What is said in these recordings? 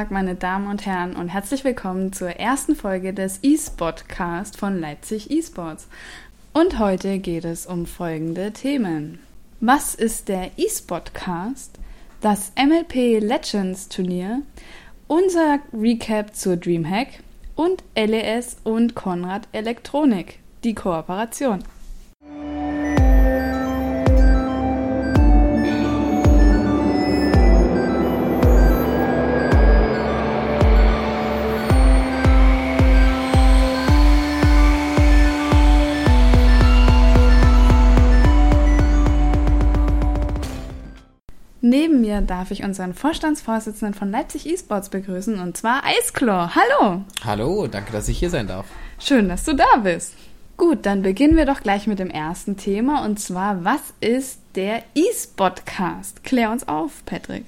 Tag, meine Damen und Herren, und herzlich willkommen zur ersten Folge des eSportcast von Leipzig eSports. Und heute geht es um folgende Themen. Was ist der eSportcast? Das MLP Legends Turnier, unser Recap zur Dreamhack und LES und Konrad Elektronik, die Kooperation. Neben mir darf ich unseren Vorstandsvorsitzenden von Leipzig eSports begrüßen, und zwar Eisklor. Hallo! Hallo, danke, dass ich hier sein darf. Schön, dass du da bist. Gut, dann beginnen wir doch gleich mit dem ersten Thema, und zwar, was ist der eSportcast? Klär uns auf, Patrick.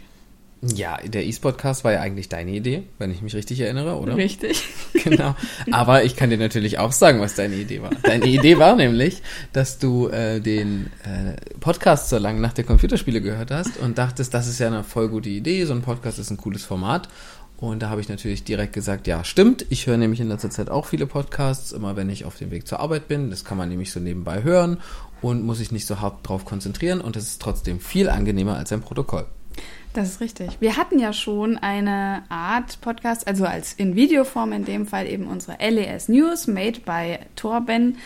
Ja, der E-Sportcast war ja eigentlich deine Idee, wenn ich mich richtig erinnere, oder? Richtig. Genau. Aber ich kann dir natürlich auch sagen, was deine Idee war. Deine Idee war nämlich, dass du äh, den äh, Podcast so lange nach der Computerspiele gehört hast und dachtest, das ist ja eine voll gute Idee, so ein Podcast ist ein cooles Format. Und da habe ich natürlich direkt gesagt, ja, stimmt. Ich höre nämlich in letzter Zeit auch viele Podcasts, immer wenn ich auf dem Weg zur Arbeit bin. Das kann man nämlich so nebenbei hören und muss sich nicht so hart drauf konzentrieren. Und es ist trotzdem viel angenehmer als ein Protokoll. Das ist richtig. Wir hatten ja schon eine Art Podcast, also als in Videoform in dem Fall eben unsere LES News, made by Torben.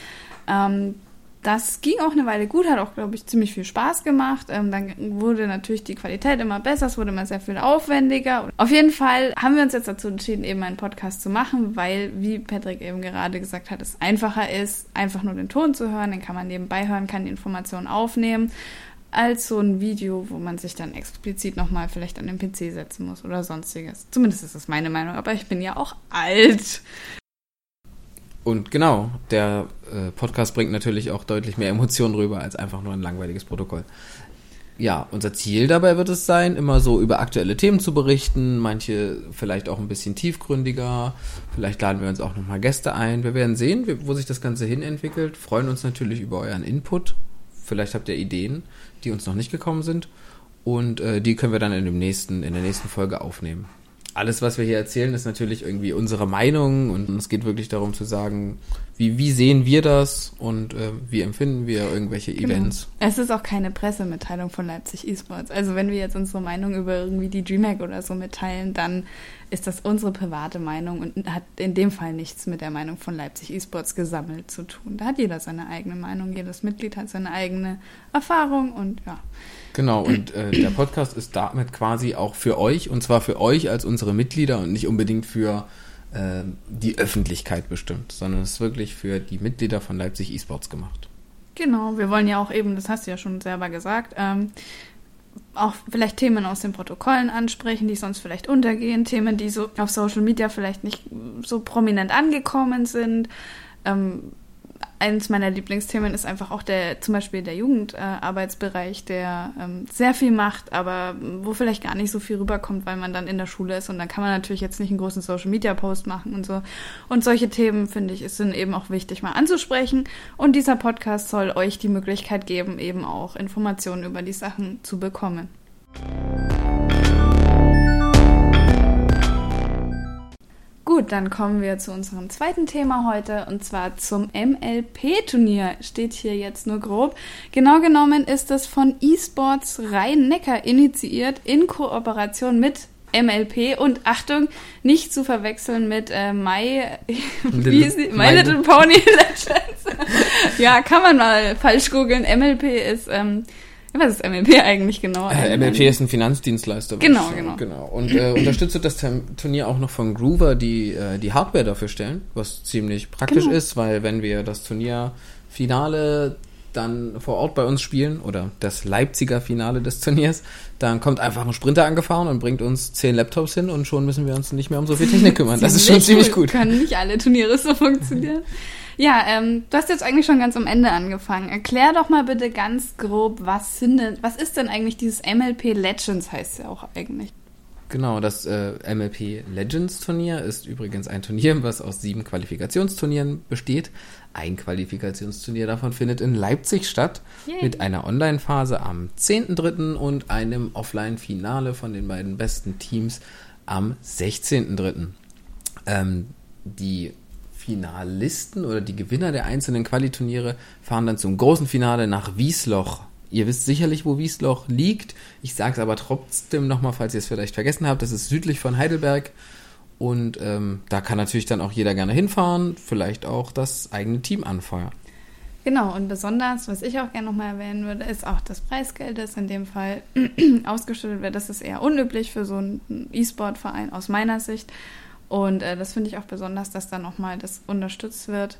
Ähm, das ging auch eine Weile gut, hat auch, glaube ich, ziemlich viel Spaß gemacht. Ähm, dann wurde natürlich die Qualität immer besser, es wurde immer sehr viel aufwendiger. Auf jeden Fall haben wir uns jetzt dazu entschieden, eben einen Podcast zu machen, weil, wie Patrick eben gerade gesagt hat, es einfacher ist, einfach nur den Ton zu hören. Den kann man nebenbei hören, kann die Informationen aufnehmen als so ein Video, wo man sich dann explizit nochmal vielleicht an den PC setzen muss oder sonstiges. Zumindest ist das meine Meinung, aber ich bin ja auch alt. Und genau, der äh, Podcast bringt natürlich auch deutlich mehr Emotionen rüber als einfach nur ein langweiliges Protokoll. Ja, unser Ziel dabei wird es sein, immer so über aktuelle Themen zu berichten, manche vielleicht auch ein bisschen tiefgründiger, vielleicht laden wir uns auch nochmal Gäste ein. Wir werden sehen, wo sich das Ganze hin entwickelt, freuen uns natürlich über euren Input. Vielleicht habt ihr Ideen, die uns noch nicht gekommen sind. Und äh, die können wir dann in, dem nächsten, in der nächsten Folge aufnehmen. Alles, was wir hier erzählen, ist natürlich irgendwie unsere Meinung und es geht wirklich darum zu sagen, wie, wie sehen wir das und äh, wie empfinden wir irgendwelche genau. Events. Es ist auch keine Pressemitteilung von Leipzig eSports. Also wenn wir jetzt unsere Meinung über irgendwie die DreamHack oder so mitteilen, dann ist das unsere private Meinung und hat in dem Fall nichts mit der Meinung von Leipzig eSports gesammelt zu tun. Da hat jeder seine eigene Meinung, jedes Mitglied hat seine eigene Erfahrung und ja. Genau, und äh, der Podcast ist damit quasi auch für euch, und zwar für euch als unsere Mitglieder und nicht unbedingt für äh, die Öffentlichkeit bestimmt, sondern es ist wirklich für die Mitglieder von Leipzig eSports gemacht. Genau, wir wollen ja auch eben, das hast du ja schon selber gesagt, ähm, auch vielleicht Themen aus den Protokollen ansprechen, die sonst vielleicht untergehen, Themen, die so auf Social Media vielleicht nicht so prominent angekommen sind. Ähm, eines meiner Lieblingsthemen ist einfach auch der, zum Beispiel der Jugendarbeitsbereich, äh, der ähm, sehr viel macht, aber wo vielleicht gar nicht so viel rüberkommt, weil man dann in der Schule ist und dann kann man natürlich jetzt nicht einen großen Social Media Post machen und so. Und solche Themen, finde ich, sind eben auch wichtig mal anzusprechen. Und dieser Podcast soll euch die Möglichkeit geben, eben auch Informationen über die Sachen zu bekommen. Gut, dann kommen wir zu unserem zweiten Thema heute und zwar zum MLP-Turnier. Steht hier jetzt nur grob. Genau genommen ist es von eSports Rhein-Neckar initiiert in Kooperation mit MLP und Achtung, nicht zu verwechseln mit äh, My, wie ist die? My Little Pony Legends. ja, kann man mal falsch googeln. MLP ist ähm, was ist MLP eigentlich genau? Äh, MLP ist ein Finanzdienstleister. Genau, genau. genau. Und äh, unterstützt das Turnier auch noch von Groover, die äh, die Hardware dafür stellen, was ziemlich praktisch genau. ist, weil wenn wir das Turnierfinale dann vor Ort bei uns spielen oder das Leipziger Finale des Turniers, dann kommt einfach ein Sprinter angefahren und bringt uns zehn Laptops hin und schon müssen wir uns nicht mehr um so viel Technik kümmern. das ist schon ziemlich gut. Können nicht alle Turniere so funktionieren. Ja, ähm, du hast jetzt eigentlich schon ganz am Ende angefangen. Erklär doch mal bitte ganz grob, was sind denn, was ist denn eigentlich dieses MLP Legends heißt ja auch eigentlich? Genau, das äh, MLP Legends Turnier ist übrigens ein Turnier, was aus sieben Qualifikationsturnieren besteht. Ein Qualifikationsturnier davon findet in Leipzig statt, Yay. mit einer Online-Phase am 10.3. und einem Offline-Finale von den beiden besten Teams am 16.03. Ähm, die Finalisten oder die Gewinner der einzelnen Qualiturniere fahren dann zum großen Finale nach Wiesloch. Ihr wisst sicherlich, wo Wiesloch liegt. Ich sage es aber trotzdem nochmal, falls ihr es vielleicht vergessen habt. Das ist südlich von Heidelberg. Und ähm, da kann natürlich dann auch jeder gerne hinfahren, vielleicht auch das eigene Team anfeuern. Genau, und besonders, was ich auch gerne nochmal erwähnen würde, ist auch das Preisgeld, das in dem Fall ausgeschüttet wird. Das ist eher unüblich für so einen E-Sport-Verein aus meiner Sicht. Und äh, das finde ich auch besonders, dass da nochmal das unterstützt wird,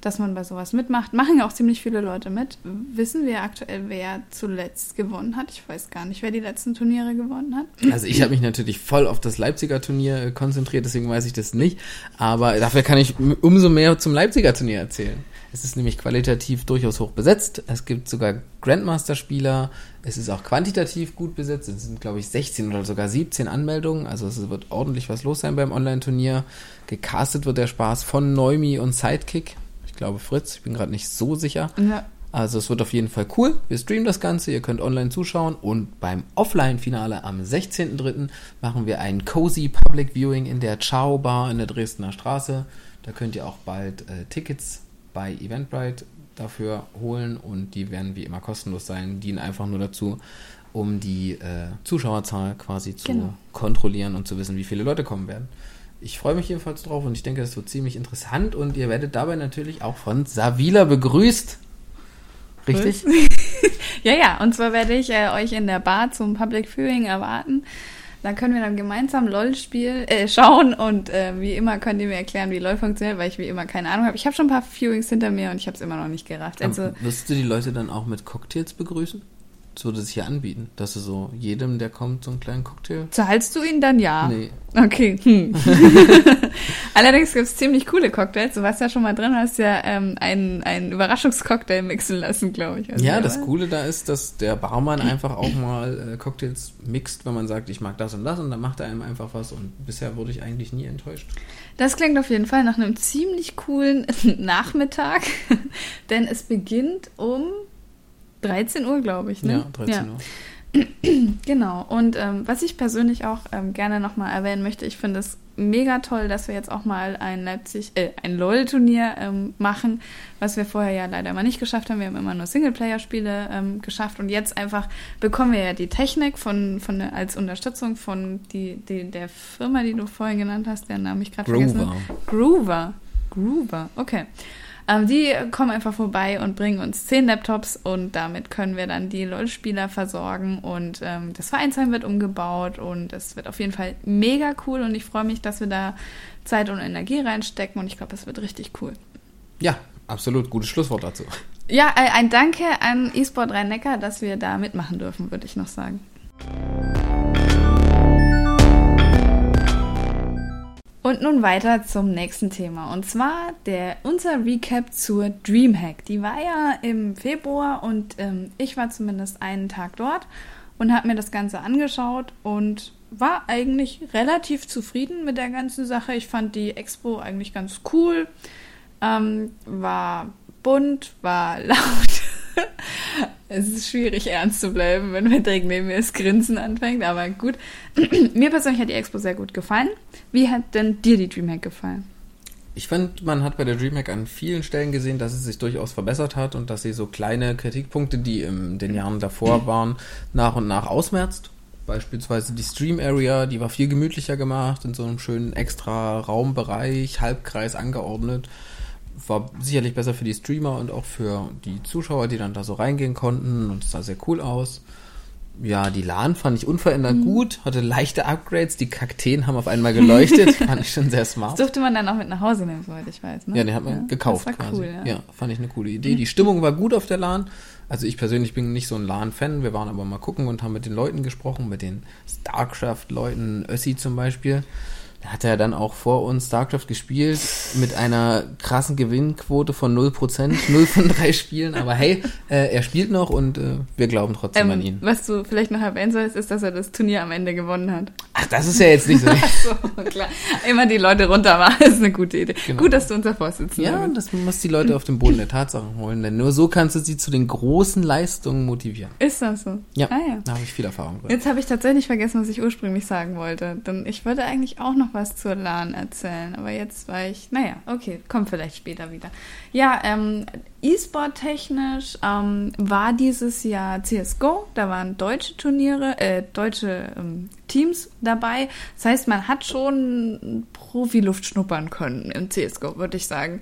dass man bei sowas mitmacht. Machen ja auch ziemlich viele Leute mit. Wissen wir aktuell, wer zuletzt gewonnen hat? Ich weiß gar nicht, wer die letzten Turniere gewonnen hat. Also ich habe mich natürlich voll auf das Leipziger Turnier äh, konzentriert, deswegen weiß ich das nicht. Aber dafür kann ich umso mehr zum Leipziger Turnier erzählen. Es ist nämlich qualitativ durchaus hoch besetzt. Es gibt sogar Grandmaster-Spieler. Es ist auch quantitativ gut besetzt. Es sind, glaube ich, 16 oder sogar 17 Anmeldungen. Also es wird ordentlich was los sein beim Online-Turnier. Gecastet wird der Spaß von Neumi und Sidekick. Ich glaube Fritz, ich bin gerade nicht so sicher. Ja. Also es wird auf jeden Fall cool. Wir streamen das Ganze, ihr könnt online zuschauen und beim Offline-Finale am 16.03. machen wir ein Cozy Public Viewing in der Ciao Bar in der Dresdner Straße. Da könnt ihr auch bald äh, Tickets bei Eventbrite dafür holen und die werden wie immer kostenlos sein, dienen einfach nur dazu, um die äh, Zuschauerzahl quasi zu genau. kontrollieren und zu wissen, wie viele Leute kommen werden. Ich freue mich jedenfalls drauf und ich denke, das wird ziemlich interessant und ihr werdet dabei natürlich auch von Savila begrüßt. Richtig? ja, ja, und zwar werde ich äh, euch in der Bar zum Public Viewing erwarten. Da können wir dann gemeinsam LOL-Spiel äh, schauen und äh, wie immer könnt ihr mir erklären, wie LOL funktioniert, weil ich wie immer keine Ahnung habe. Ich habe schon ein paar Viewings hinter mir und ich habe es immer noch nicht gerafft. Also, wirst du die Leute dann auch mit Cocktails begrüßen? Würde sich ja anbieten, dass du so jedem, der kommt, so einen kleinen Cocktail. Zahlst du ihn dann ja? Nee. Okay. Hm. Allerdings gibt es ziemlich coole Cocktails. Du warst ja schon mal drin, hast ja ähm, einen, einen Überraschungscocktail mixen lassen, glaube ich. Also ja, das Coole da ist, dass der Barmann einfach auch mal äh, Cocktails mixt, wenn man sagt, ich mag das und das und dann macht er einem einfach was und bisher wurde ich eigentlich nie enttäuscht. Das klingt auf jeden Fall nach einem ziemlich coolen Nachmittag, denn es beginnt um 13 Uhr, glaube ich. Ne? Ja, 13 ja. Uhr. Genau. Und ähm, was ich persönlich auch ähm, gerne nochmal erwähnen möchte, ich finde es mega toll, dass wir jetzt auch mal ein Leipzig, äh, ein LOL-Turnier ähm, machen, was wir vorher ja leider mal nicht geschafft haben. Wir haben immer nur Singleplayer-Spiele ähm, geschafft und jetzt einfach bekommen wir ja die Technik von, von als Unterstützung von die, die, der Firma, die du vorhin genannt hast, der Name ich gerade vergessen. Groover. Groover, okay. Ähm, die kommen einfach vorbei und bringen uns zehn Laptops und damit können wir dann die LOL-Spieler versorgen und ähm, das Vereinsheim wird umgebaut und es wird auf jeden Fall mega cool und ich freue mich, dass wir da Zeit und Energie reinstecken und ich glaube, es wird richtig cool. Ja, absolut. Gutes Schlusswort dazu. Ja, ein Danke an eSport Rhein-Neckar, dass wir da mitmachen dürfen, würde ich noch sagen. Und nun weiter zum nächsten Thema. Und zwar der, unser Recap zur Dreamhack. Die war ja im Februar und ähm, ich war zumindest einen Tag dort und habe mir das Ganze angeschaut und war eigentlich relativ zufrieden mit der ganzen Sache. Ich fand die Expo eigentlich ganz cool. Ähm, war bunt, war laut. Es ist schwierig, ernst zu bleiben, wenn man direkt neben mir das Grinsen anfängt, aber gut. mir persönlich hat die Expo sehr gut gefallen. Wie hat denn dir die Dreamhack gefallen? Ich fand, man hat bei der Dreamhack an vielen Stellen gesehen, dass es sich durchaus verbessert hat und dass sie so kleine Kritikpunkte, die in den Jahren davor waren, nach und nach ausmerzt. Beispielsweise die Stream Area, die war viel gemütlicher gemacht, in so einem schönen extra Raumbereich, Halbkreis angeordnet war sicherlich besser für die Streamer und auch für die Zuschauer, die dann da so reingehen konnten und es sah sehr cool aus. Ja, die LAN fand ich unverändert mhm. gut, hatte leichte Upgrades, die Kakteen haben auf einmal geleuchtet, fand ich schon sehr smart. Das durfte man dann auch mit nach Hause nehmen, soweit ich weiß. Ne? Ja, den hat man ja, gekauft das war quasi. Cool, ja. ja, fand ich eine coole Idee. Die Stimmung war gut auf der LAN. Also ich persönlich bin nicht so ein LAN-Fan, wir waren aber mal gucken und haben mit den Leuten gesprochen, mit den StarCraft-Leuten, Össi zum Beispiel. Da hat er dann auch vor uns StarCraft gespielt mit einer krassen Gewinnquote von 0%, 0 von drei Spielen. Aber hey, äh, er spielt noch und äh, wir glauben trotzdem Ähm, an ihn. was du vielleicht noch erwähnen sollst, ist, dass er das Turnier am Ende gewonnen hat. Ach, das ist ja jetzt nicht so. so, klar. Immer die Leute runter machen, ist eine gute Idee. Genau. Gut, dass du unser Vorsitzender ja, bist. das muss die Leute auf den Boden der Tatsachen holen, denn nur so kannst du sie zu den großen Leistungen motivieren. Ist das so? Ja, Ah, ja. da habe ich viel Erfahrung drin. Jetzt habe ich tatsächlich vergessen, was ich ursprünglich sagen wollte. Denn ich wollte eigentlich auch noch was zur LAN erzählen. Aber jetzt war ich, naja, okay, kommt vielleicht später wieder. Ja, ähm, E-Sport-technisch ähm, war dieses Jahr CSGO. Da waren deutsche Turniere, äh, deutsche ähm, Teams dabei. Das heißt, man hat schon Profiluft schnuppern können im CSGO, würde ich sagen.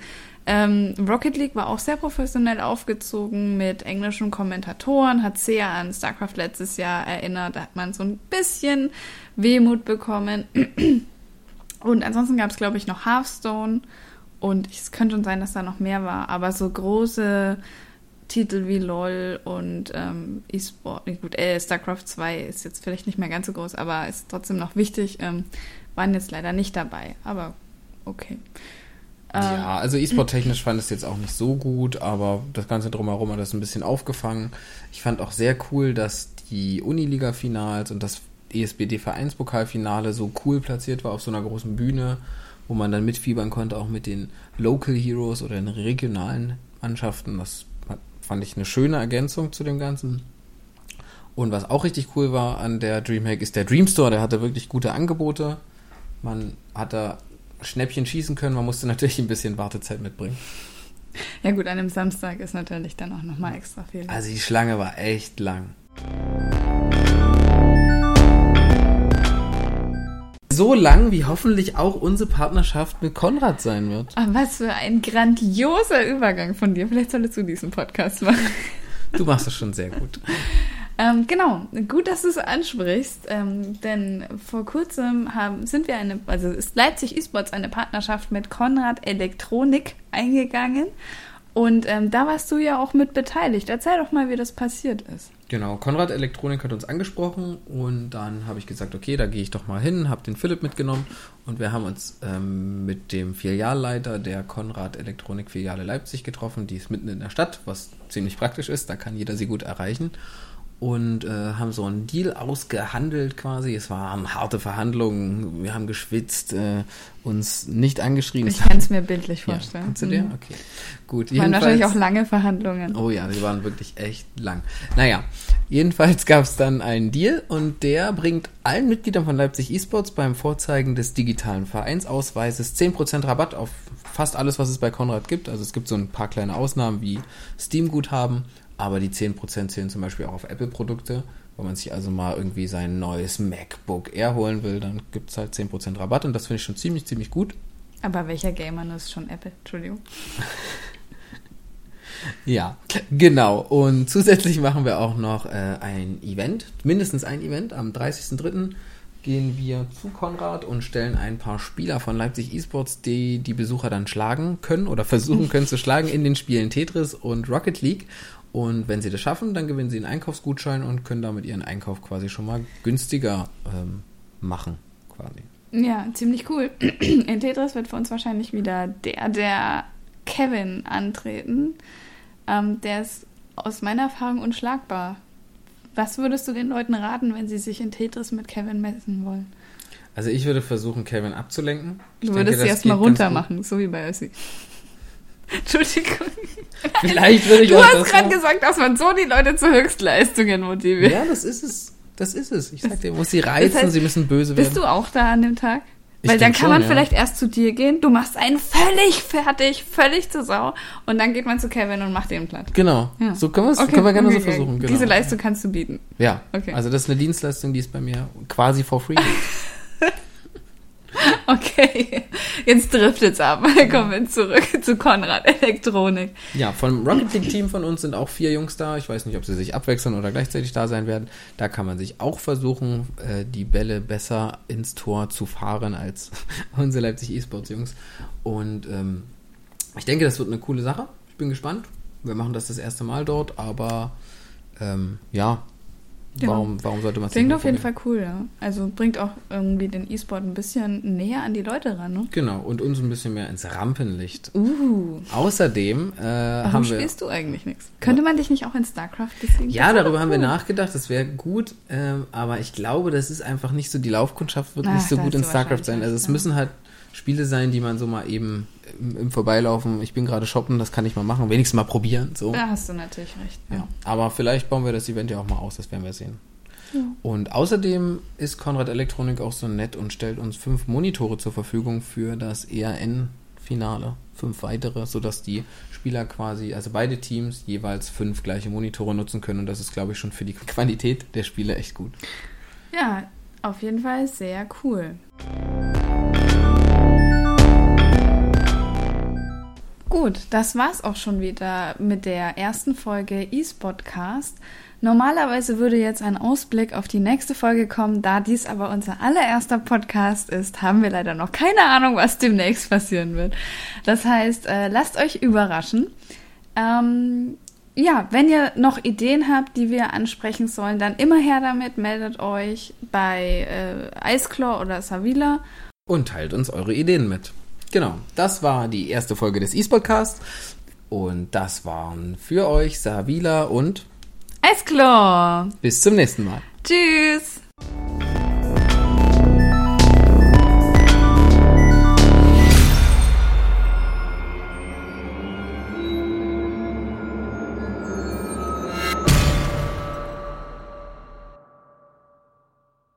Ähm, Rocket League war auch sehr professionell aufgezogen mit englischen Kommentatoren, hat sehr an StarCraft letztes Jahr erinnert. Da hat man so ein bisschen Wehmut bekommen. Und ansonsten gab es, glaube ich, noch Hearthstone. Und es könnte schon sein, dass da noch mehr war. Aber so große Titel wie LOL und ähm, E-Sport, gut, äh, StarCraft 2 ist jetzt vielleicht nicht mehr ganz so groß, aber ist trotzdem noch wichtig, ähm, waren jetzt leider nicht dabei. Aber okay. Ähm, Ja, also E-Sport-technisch fand ich es jetzt auch nicht so gut, aber das Ganze drumherum hat das ein bisschen aufgefangen. Ich fand auch sehr cool, dass die Uniliga-Finals und das ESBD-Vereinspokalfinale so cool platziert war auf so einer großen Bühne, wo man dann mitfiebern konnte, auch mit den Local Heroes oder den regionalen Mannschaften. Das fand ich eine schöne Ergänzung zu dem Ganzen. Und was auch richtig cool war an der Dreamhack ist der Dream Store, der hatte wirklich gute Angebote. Man hat da Schnäppchen schießen können, man musste natürlich ein bisschen Wartezeit mitbringen. Ja gut, an einem Samstag ist natürlich dann auch nochmal extra viel. Also die Schlange war echt lang. So lang, wie hoffentlich auch unsere Partnerschaft mit Konrad sein wird. Ah, was für ein grandioser Übergang von dir. Vielleicht solltest du diesen Podcast machen. Du machst das schon sehr gut. Ähm, genau, gut, dass du es ansprichst, ähm, denn vor kurzem haben, sind wir eine, also ist Leipzig eSports eine Partnerschaft mit Konrad Elektronik eingegangen und ähm, da warst du ja auch mit beteiligt. Erzähl doch mal, wie das passiert ist. Genau, Konrad Elektronik hat uns angesprochen und dann habe ich gesagt, okay, da gehe ich doch mal hin, habe den Philipp mitgenommen und wir haben uns ähm, mit dem Filialleiter der Konrad Elektronik Filiale Leipzig getroffen. Die ist mitten in der Stadt, was ziemlich praktisch ist, da kann jeder sie gut erreichen. Und äh, haben so einen Deal ausgehandelt quasi. Es waren harte Verhandlungen, wir haben geschwitzt, äh, uns nicht angeschrien. Ich kann es mir bildlich ja, vorstellen. kannst du dir? Mhm. Okay, gut. Waren wahrscheinlich auch lange Verhandlungen. Oh ja, die waren wirklich echt lang. Naja, jedenfalls gab es dann einen Deal und der bringt allen Mitgliedern von Leipzig eSports beim Vorzeigen des digitalen Vereinsausweises 10% Rabatt auf fast alles, was es bei Konrad gibt. Also es gibt so ein paar kleine Ausnahmen wie Steam-Guthaben, aber die 10% zählen zum Beispiel auch auf Apple-Produkte. Wenn man sich also mal irgendwie sein neues MacBook Air holen will, dann gibt es halt 10% Rabatt und das finde ich schon ziemlich, ziemlich gut. Aber welcher Gamer ist schon Apple? Entschuldigung. Ja, genau. Und zusätzlich machen wir auch noch äh, ein Event, mindestens ein Event. Am 30.03. gehen wir zu Konrad und stellen ein paar Spieler von Leipzig Esports, die die Besucher dann schlagen können oder versuchen können zu schlagen in den Spielen Tetris und Rocket League. Und wenn sie das schaffen, dann gewinnen sie einen Einkaufsgutschein und können damit ihren Einkauf quasi schon mal günstiger ähm, machen, quasi. Ja, ziemlich cool. In Tetris wird für uns wahrscheinlich wieder der, der Kevin antreten. Ähm, der ist aus meiner Erfahrung unschlagbar. Was würdest du den Leuten raten, wenn sie sich in Tetris mit Kevin messen wollen? Also ich würde versuchen, Kevin abzulenken. Ich Du denke, würdest sie das erstmal runter machen, so wie bei Össi. Entschuldigung. Vielleicht würde ich Du auch hast gerade gesagt, dass man so die Leute zu Höchstleistungen motiviert. Ja, das ist es. Das ist es. Ich sag dir, muss sie reizen, Das heißt, sie müssen böse werden. Bist du auch da an dem Tag? Ich Weil dann kann man schon, ja. vielleicht erst zu dir gehen, du machst einen völlig fertig, völlig zur Sau und dann geht man zu Kevin und macht den platt. Genau. Ja. So können wir es Okay, können wir gerne okay, so versuchen. Genau. Diese Leistung kannst du bieten. Ja. Okay. Also das ist eine Dienstleistung, die ist bei mir quasi for free. Okay, jetzt driftet's ab. Kommen wir zurück zu Konrad Elektronik. ja, vom Rocket League Team von uns sind auch vier Jungs da. Ich weiß nicht, ob sie sich abwechseln oder gleichzeitig da sein werden. Da kann man sich auch versuchen, äh, die Bälle besser ins Tor zu fahren als unsere Leipzig E-Sports Jungs. Und ähm, ich denke, das wird eine coole Sache. Ich bin gespannt. Wir machen das das erste Mal dort, aber ähm, ja, Genau. Warum, warum sollte man es Klingt auf jeden? Fall cool, ja. Also bringt auch irgendwie den E-Sport ein bisschen näher an die Leute ran, ne? Genau, und uns ein bisschen mehr ins Rampenlicht. Uh. Außerdem äh, Warum haben wir. spielst du eigentlich nichts? Könnte man dich nicht auch in StarCraft deswegen? Ja, darüber doch haben wir cool. nachgedacht, das wäre gut, ähm, aber ich glaube, das ist einfach nicht so, die Laufkundschaft wird Ach, nicht so gut in StarCraft sein. Also es ja. müssen halt Spiele sein, die man so mal eben im, im Vorbeilaufen, ich bin gerade shoppen, das kann ich mal machen, wenigstens mal probieren. So. Da hast du natürlich recht. Ja. Aber vielleicht bauen wir das Event ja auch mal aus, das werden wir sehen. Ja. Und außerdem ist Konrad Elektronik auch so nett und stellt uns fünf Monitore zur Verfügung für das ERN-Finale. Fünf weitere, sodass die Spieler quasi, also beide Teams, jeweils fünf gleiche Monitore nutzen können. Und das ist, glaube ich, schon für die Qualität der Spiele echt gut. Ja, auf jeden Fall sehr cool. Gut, das war's auch schon wieder mit der ersten Folge eSpotcast. Normalerweise würde jetzt ein Ausblick auf die nächste Folge kommen, da dies aber unser allererster Podcast ist, haben wir leider noch keine Ahnung, was demnächst passieren wird. Das heißt, äh, lasst euch überraschen. Ähm, ja, wenn ihr noch Ideen habt, die wir ansprechen sollen, dann immer her damit, meldet euch bei äh, Eisclaw oder Savila. Und teilt uns eure Ideen mit. Genau, das war die erste Folge des eSpotcasts. Und das waren für euch Savila und Eisclaw! bis zum nächsten Mal. Tschüss!